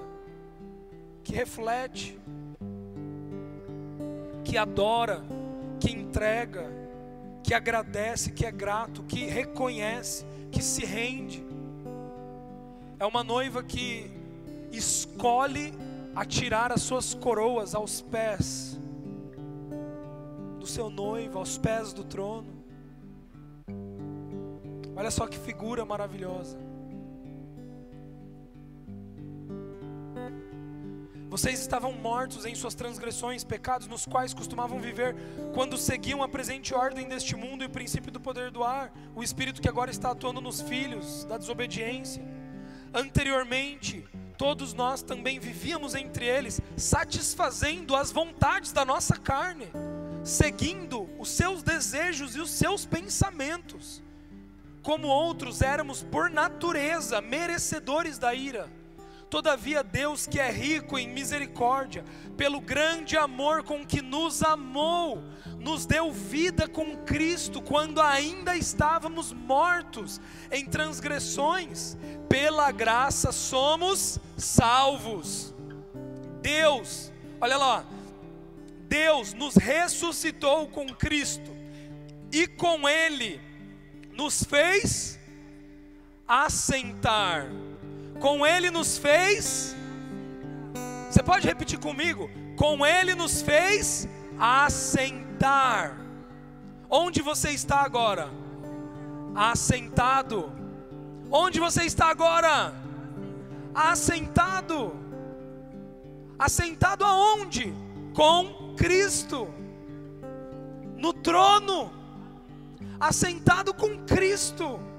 Speaker 1: que reflete, que adora, que entrega, que agradece, que é grato, que reconhece, que se rende. É uma noiva que escolhe atirar as suas coroas aos pés do seu noivo, aos pés do trono. Olha só que figura maravilhosa. Vocês estavam mortos em suas transgressões, pecados nos quais costumavam viver quando seguiam a presente ordem deste mundo e o princípio do poder do ar, o espírito que agora está atuando nos filhos da desobediência. Anteriormente, todos nós também vivíamos entre eles, satisfazendo as vontades da nossa carne, seguindo os seus desejos e os seus pensamentos. Como outros éramos por natureza merecedores da ira Todavia, Deus, que é rico em misericórdia, pelo grande amor com que nos amou, nos deu vida com Cristo quando ainda estávamos mortos em transgressões, pela graça somos salvos. Deus, olha lá, Deus nos ressuscitou com Cristo e com Ele nos fez assentar com Ele nos fez. Você pode repetir comigo? Com Ele nos fez assentar. Onde você está agora? Assentado. Onde você está agora? Assentado. Assentado aonde? Com Cristo. No trono. Assentado com Cristo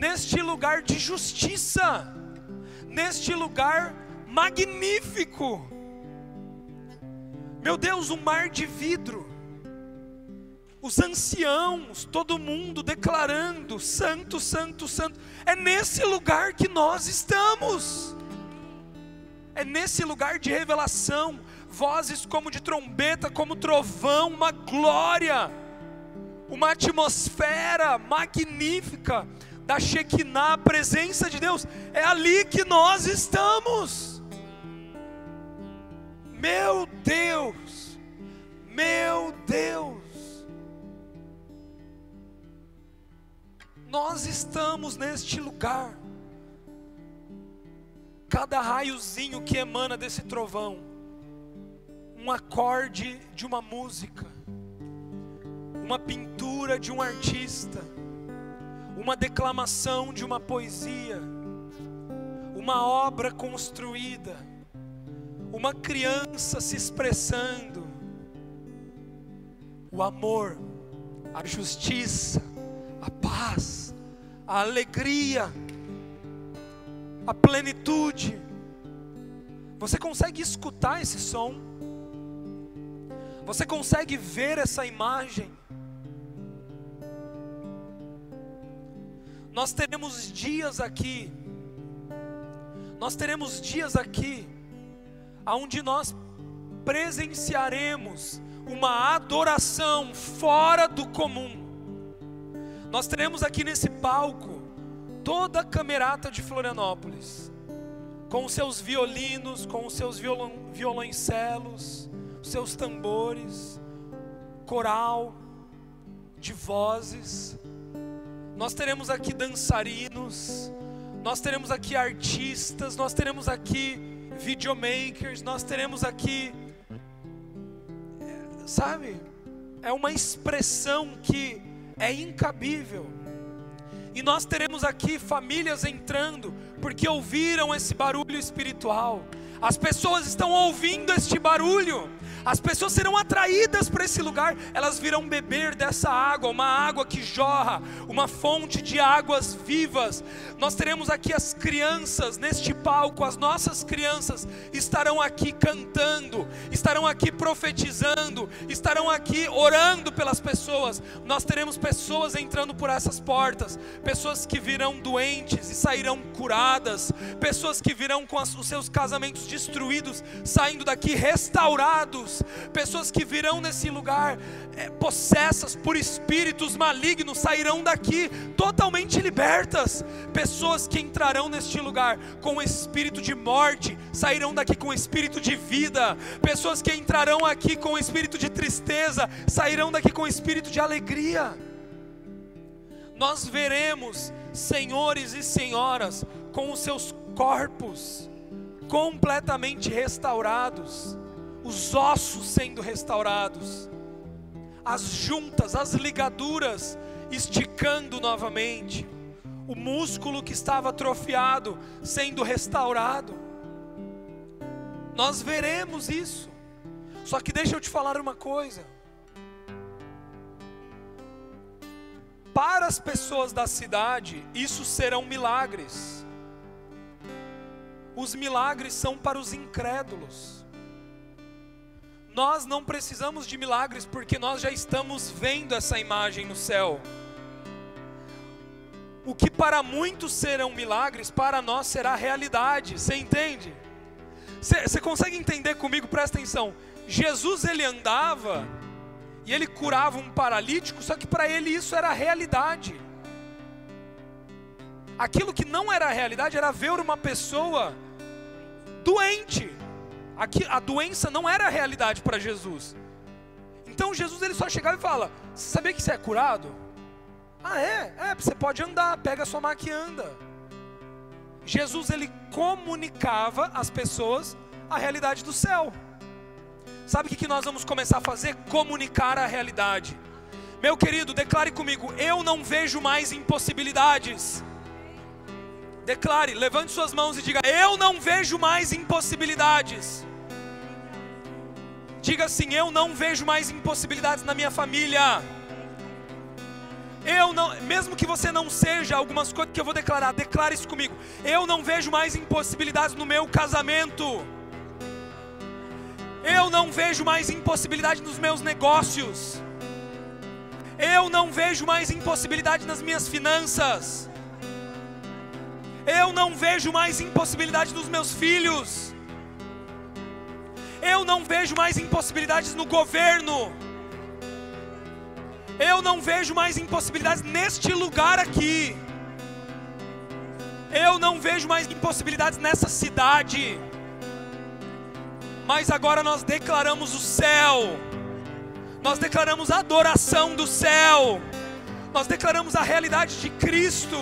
Speaker 1: neste lugar de justiça, neste lugar magnífico. Meu Deus, um mar de vidro, os anciãos, todo mundo declarando: Santo, Santo, Santo. É nesse lugar que nós estamos, é nesse lugar de revelação, vozes como de trombeta, como trovão, uma glória, uma atmosfera magnífica da Shekinah, a presença de Deus, é ali que nós estamos. Meu Deus, meu Deus, nós estamos neste lugar. Cada raiozinho que emana desse trovão, um acorde de uma música, uma pintura de um artista, uma declamação de uma poesia, uma obra construída, uma criança se expressando. O amor, a justiça, a paz, a alegria, a plenitude. Você consegue escutar esse som? Você consegue ver essa imagem? Nós teremos dias aqui, nós teremos dias aqui, onde nós presenciaremos uma adoração fora do comum. Nós teremos aqui nesse palco toda a camerata de Florianópolis, com os seus violinos, com os seus violon, violoncelos, os seus tambores, coral de vozes. Nós teremos aqui dançarinos, nós teremos aqui artistas, nós teremos aqui videomakers, nós teremos aqui sabe? É uma expressão que é incabível. E nós teremos aqui famílias entrando porque ouviram esse barulho espiritual. As pessoas estão ouvindo este barulho as pessoas serão atraídas para esse lugar, elas virão beber dessa água, uma água que jorra, uma fonte de águas vivas. Nós teremos aqui as crianças neste palco, as nossas crianças estarão aqui cantando, estarão aqui profetizando, estarão aqui orando pelas pessoas. Nós teremos pessoas entrando por essas portas, pessoas que virão doentes e sairão curadas, pessoas que virão com os seus casamentos destruídos, saindo daqui restaurados pessoas que virão nesse lugar é, possessas por espíritos malignos sairão daqui totalmente libertas, pessoas que entrarão neste lugar com espírito de morte sairão daqui com espírito de vida, pessoas que entrarão aqui com espírito de tristeza sairão daqui com espírito de alegria. Nós veremos senhores e senhoras com os seus corpos completamente restaurados os ossos sendo restaurados, as juntas, as ligaduras esticando novamente, o músculo que estava atrofiado sendo restaurado. Nós veremos isso. Só que deixa eu te falar uma coisa. Para as pessoas da cidade, isso serão milagres. Os milagres são para os incrédulos. Nós não precisamos de milagres porque nós já estamos vendo essa imagem no céu. O que para muitos serão milagres, para nós será realidade. Você entende? Você consegue entender comigo? Presta atenção. Jesus ele andava e ele curava um paralítico, só que para ele isso era realidade. Aquilo que não era realidade era ver uma pessoa doente. Aqui, a doença não era a realidade para Jesus. Então Jesus ele só chegava e fala: Você sabia que você é curado? Ah, é? É, você pode andar, pega a sua maca e anda. Jesus ele comunicava às pessoas a realidade do céu. Sabe o que nós vamos começar a fazer? Comunicar a realidade. Meu querido, declare comigo: eu não vejo mais impossibilidades. Declare, levante suas mãos e diga: eu não vejo mais impossibilidades. Diga assim: Eu não vejo mais impossibilidades na minha família. Eu não, mesmo que você não seja algumas coisas que eu vou declarar, declare isso comigo. Eu não vejo mais impossibilidades no meu casamento. Eu não vejo mais impossibilidade nos meus negócios. Eu não vejo mais impossibilidade nas minhas finanças. Eu não vejo mais impossibilidade nos meus filhos. Eu não vejo mais impossibilidades no governo. Eu não vejo mais impossibilidades neste lugar aqui. Eu não vejo mais impossibilidades nessa cidade. Mas agora nós declaramos o céu. Nós declaramos a adoração do céu. Nós declaramos a realidade de Cristo.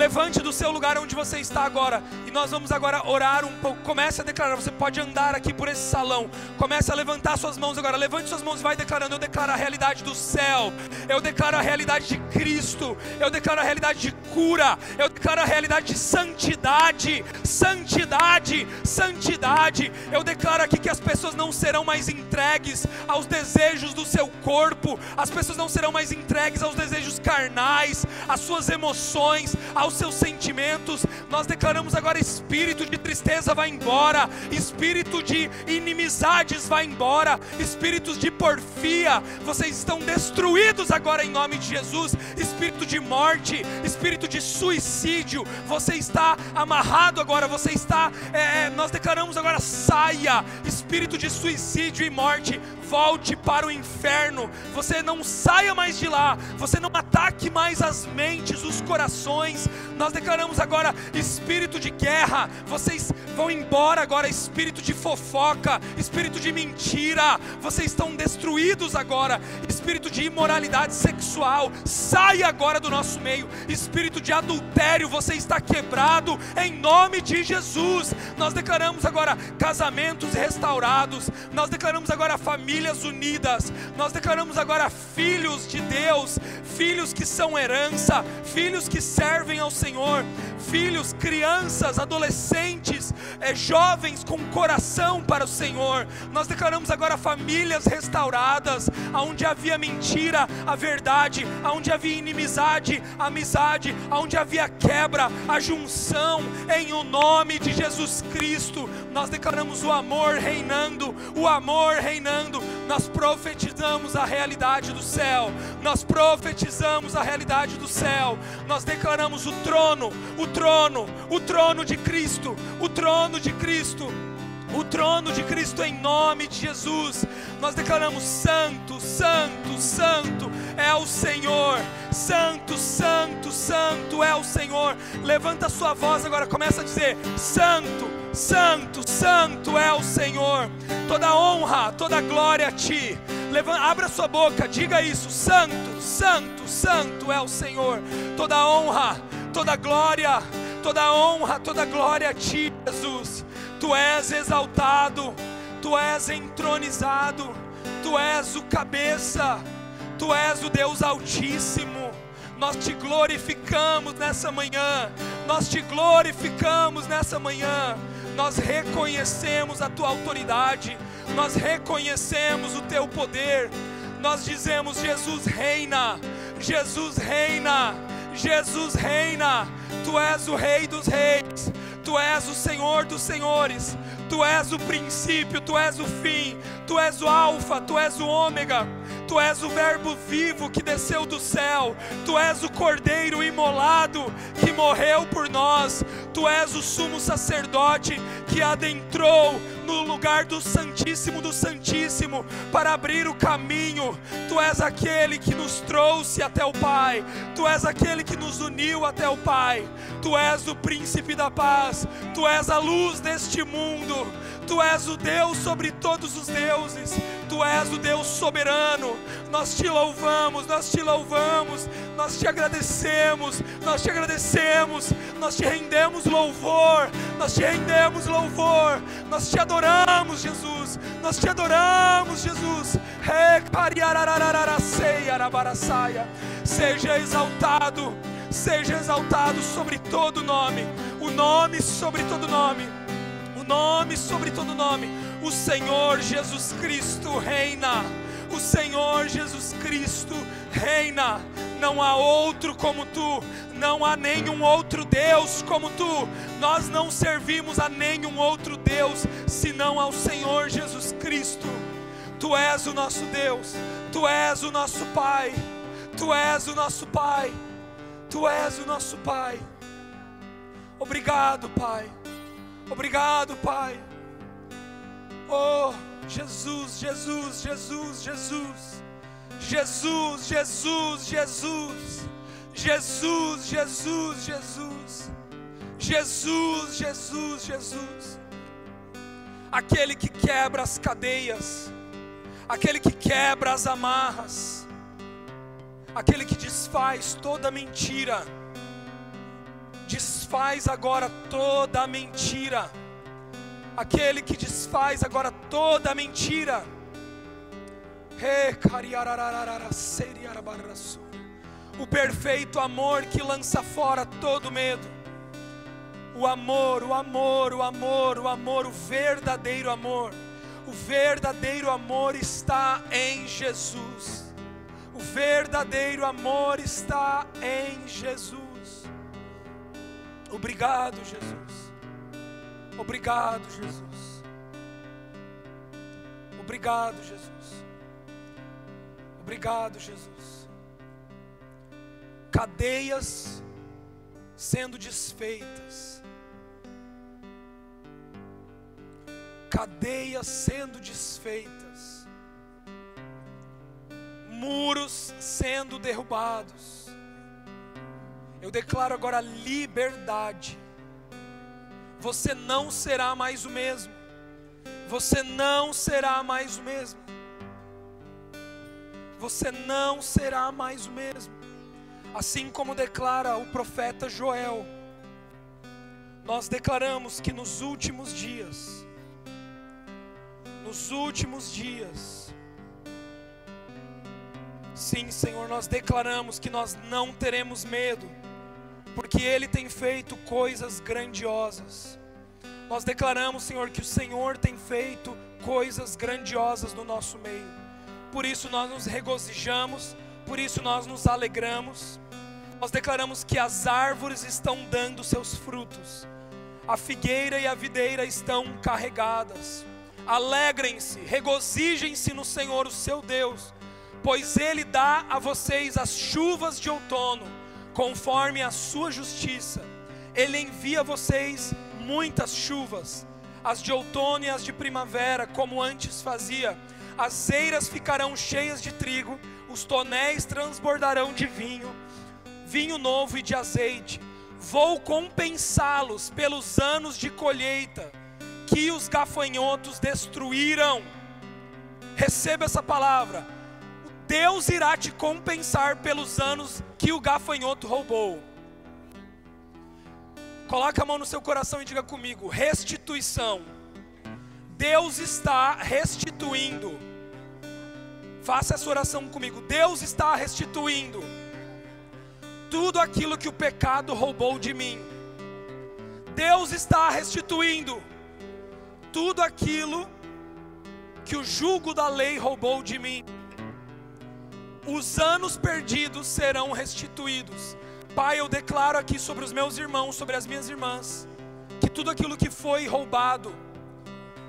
Speaker 1: Levante do seu lugar onde você está agora. E nós vamos agora orar um pouco. Comece a declarar. Você pode andar aqui por esse salão. Comece a levantar suas mãos agora. Levante suas mãos e vai declarando. Eu declaro a realidade do céu. Eu declaro a realidade de Cristo. Eu declaro a realidade de cura. Eu declaro a realidade de santidade. Santidade. Santidade. Eu declaro aqui que as pessoas não serão mais entregues aos desejos do seu corpo. As pessoas não serão mais entregues aos desejos carnais, às suas emoções, aos aos seus sentimentos. Nós declaramos agora: espírito de tristeza vai embora, espírito de inimizades vai embora, espíritos de porfia, vocês estão destruídos agora em nome de Jesus. Espírito espírito de morte, espírito de suicídio, você está amarrado agora, você está, é, nós declaramos agora, saia, espírito de suicídio e morte, volte para o inferno, você não saia mais de lá, você não ataque mais as mentes, os corações. Nós declaramos agora espírito de guerra, vocês vão embora agora, espírito de fofoca, espírito de mentira, vocês estão destruídos agora, espírito de imoralidade sexual, saia agora do nosso meio, espírito de adultério, você está quebrado em nome de Jesus. Nós declaramos agora casamentos restaurados, nós declaramos agora família famílias unidas. Nós declaramos agora filhos de Deus, filhos que são herança, filhos que servem ao Senhor, filhos, crianças, adolescentes, é, jovens com coração para o Senhor. Nós declaramos agora famílias restauradas, aonde havia mentira, a verdade, aonde havia inimizade, amizade, aonde havia quebra, a junção, em o nome de Jesus Cristo. Nós declaramos o amor reinando, o amor reinando, nós profetizamos a realidade do céu, nós profetizamos a realidade do céu, nós declaramos o trono, o trono, o trono de Cristo, o trono de Cristo o trono de Cristo em nome de Jesus. Nós declaramos: Santo, Santo, Santo é o Senhor. Santo, Santo, Santo é o Senhor. Levanta a sua voz agora, começa a dizer: Santo, Santo, Santo é o Senhor. Toda honra, toda glória a Ti. Levanta, abra sua boca, diga isso: Santo, Santo, Santo é o Senhor. Toda honra, toda glória, toda honra, toda glória a Ti, Jesus. Tu és exaltado, Tu és entronizado, Tu és o cabeça, Tu és o Deus Altíssimo. Nós te glorificamos nessa manhã, nós te glorificamos nessa manhã nós reconhecemos a tua autoridade, nós reconhecemos o teu poder, nós dizemos: Jesus reina, Jesus reina, Jesus reina, tu és o Rei dos Reis, tu és o Senhor dos Senhores, tu és o princípio, tu és o fim, tu és o Alfa, tu és o Ômega. Tu és o Verbo vivo que desceu do céu, Tu és o Cordeiro imolado que morreu por nós, Tu és o sumo sacerdote que adentrou no lugar do Santíssimo do Santíssimo para abrir o caminho. Tu és aquele que nos trouxe até o Pai, Tu és aquele que nos uniu até o Pai, Tu és o príncipe da paz, Tu és a luz deste mundo. Tu és o Deus sobre todos os deuses, Tu és o Deus soberano. Nós te louvamos, nós te louvamos, nós te agradecemos, nós te agradecemos, nós te rendemos louvor, nós te rendemos louvor, nós te adoramos, Jesus, nós te adoramos, Jesus. Seja exaltado, seja exaltado sobre todo nome, o nome sobre todo nome nome sobre todo nome. O Senhor Jesus Cristo reina. O Senhor Jesus Cristo reina. Não há outro como tu, não há nenhum outro Deus como tu. Nós não servimos a nenhum outro Deus senão ao Senhor Jesus Cristo. Tu és o nosso Deus, tu és o nosso Pai, tu és o nosso Pai, tu és o nosso Pai. Obrigado, Pai. Obrigado, Pai. Oh, Jesus, Jesus, Jesus, Jesus. Jesus, Jesus, Jesus. Jesus, Jesus, Jesus. Jesus, Jesus, Jesus. Aquele que quebra as cadeias, aquele que quebra as amarras, aquele que desfaz toda mentira desfaz agora toda a mentira. Aquele que desfaz agora toda a mentira. O perfeito amor que lança fora todo medo. O amor, o amor, o amor, o amor, o verdadeiro amor. O verdadeiro amor está em Jesus. O verdadeiro amor está em Jesus. Obrigado, Jesus. Obrigado, Jesus. Obrigado, Jesus. Obrigado, Jesus. cadeias sendo desfeitas, cadeias sendo desfeitas, muros sendo derrubados. Eu declaro agora liberdade. Você não será mais o mesmo. Você não será mais o mesmo. Você não será mais o mesmo. Assim como declara o profeta Joel, nós declaramos que nos últimos dias, nos últimos dias, sim, Senhor, nós declaramos que nós não teremos medo, porque Ele tem feito coisas grandiosas. Nós declaramos, Senhor, que o Senhor tem feito coisas grandiosas no nosso meio. Por isso nós nos regozijamos, por isso nós nos alegramos. Nós declaramos que as árvores estão dando seus frutos. A figueira e a videira estão carregadas. Alegrem-se, regozijem-se no Senhor, o seu Deus, pois ele dá a vocês as chuvas de outono conforme a sua justiça. Ele envia a vocês muitas chuvas, as de outono e as de primavera, como antes fazia. As eiras ficarão cheias de trigo, os tonéis transbordarão de vinho, vinho novo e de azeite. Vou compensá-los pelos anos de colheita que os gafanhotos destruíram. Receba essa palavra Deus irá te compensar pelos anos que o gafanhoto roubou. Coloca a mão no seu coração e diga comigo: restituição. Deus está restituindo. Faça essa oração comigo. Deus está restituindo tudo aquilo que o pecado roubou de mim. Deus está restituindo tudo aquilo que o jugo da lei roubou de mim os anos perdidos serão restituídos. Pai, eu declaro aqui sobre os meus irmãos, sobre as minhas irmãs, que tudo aquilo que foi roubado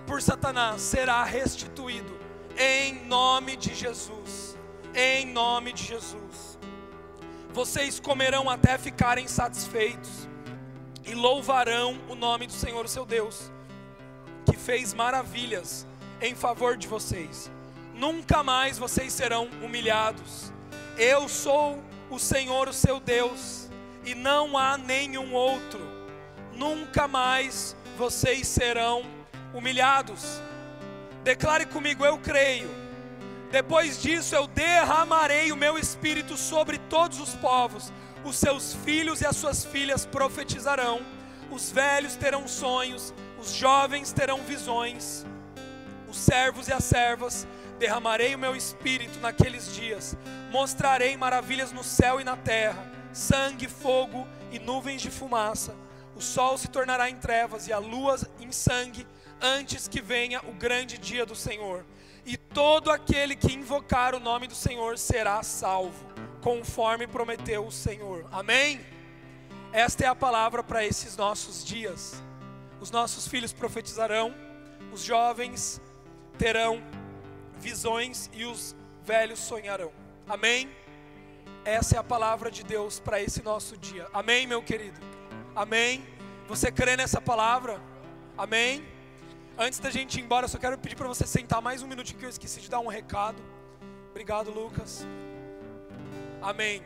Speaker 1: por Satanás será restituído, em nome de Jesus. Em nome de Jesus. Vocês comerão até ficarem satisfeitos e louvarão o nome do Senhor, seu Deus, que fez maravilhas em favor de vocês nunca mais vocês serão humilhados. Eu sou o Senhor, o seu Deus, e não há nenhum outro. Nunca mais vocês serão humilhados. Declare comigo: Eu creio. Depois disso, eu derramarei o meu espírito sobre todos os povos. Os seus filhos e as suas filhas profetizarão. Os velhos terão sonhos. Os jovens terão visões. Os servos e as servas derramarei o meu espírito naqueles dias, mostrarei maravilhas no céu e na terra, sangue, fogo e nuvens de fumaça. O sol se tornará em trevas e a lua em sangue, antes que venha o grande dia do Senhor. E todo aquele que invocar o nome do Senhor será salvo, conforme prometeu o Senhor. Amém? Esta é a palavra para esses nossos dias. Os nossos filhos profetizarão, os jovens terão visões e os velhos sonharão. Amém? Essa é a palavra de Deus para esse nosso dia. Amém, meu querido? Amém? Você crê nessa palavra? Amém? Antes da gente ir embora, eu só quero pedir para você sentar mais um minutinho que eu esqueci de dar um recado. Obrigado, Lucas. Amém.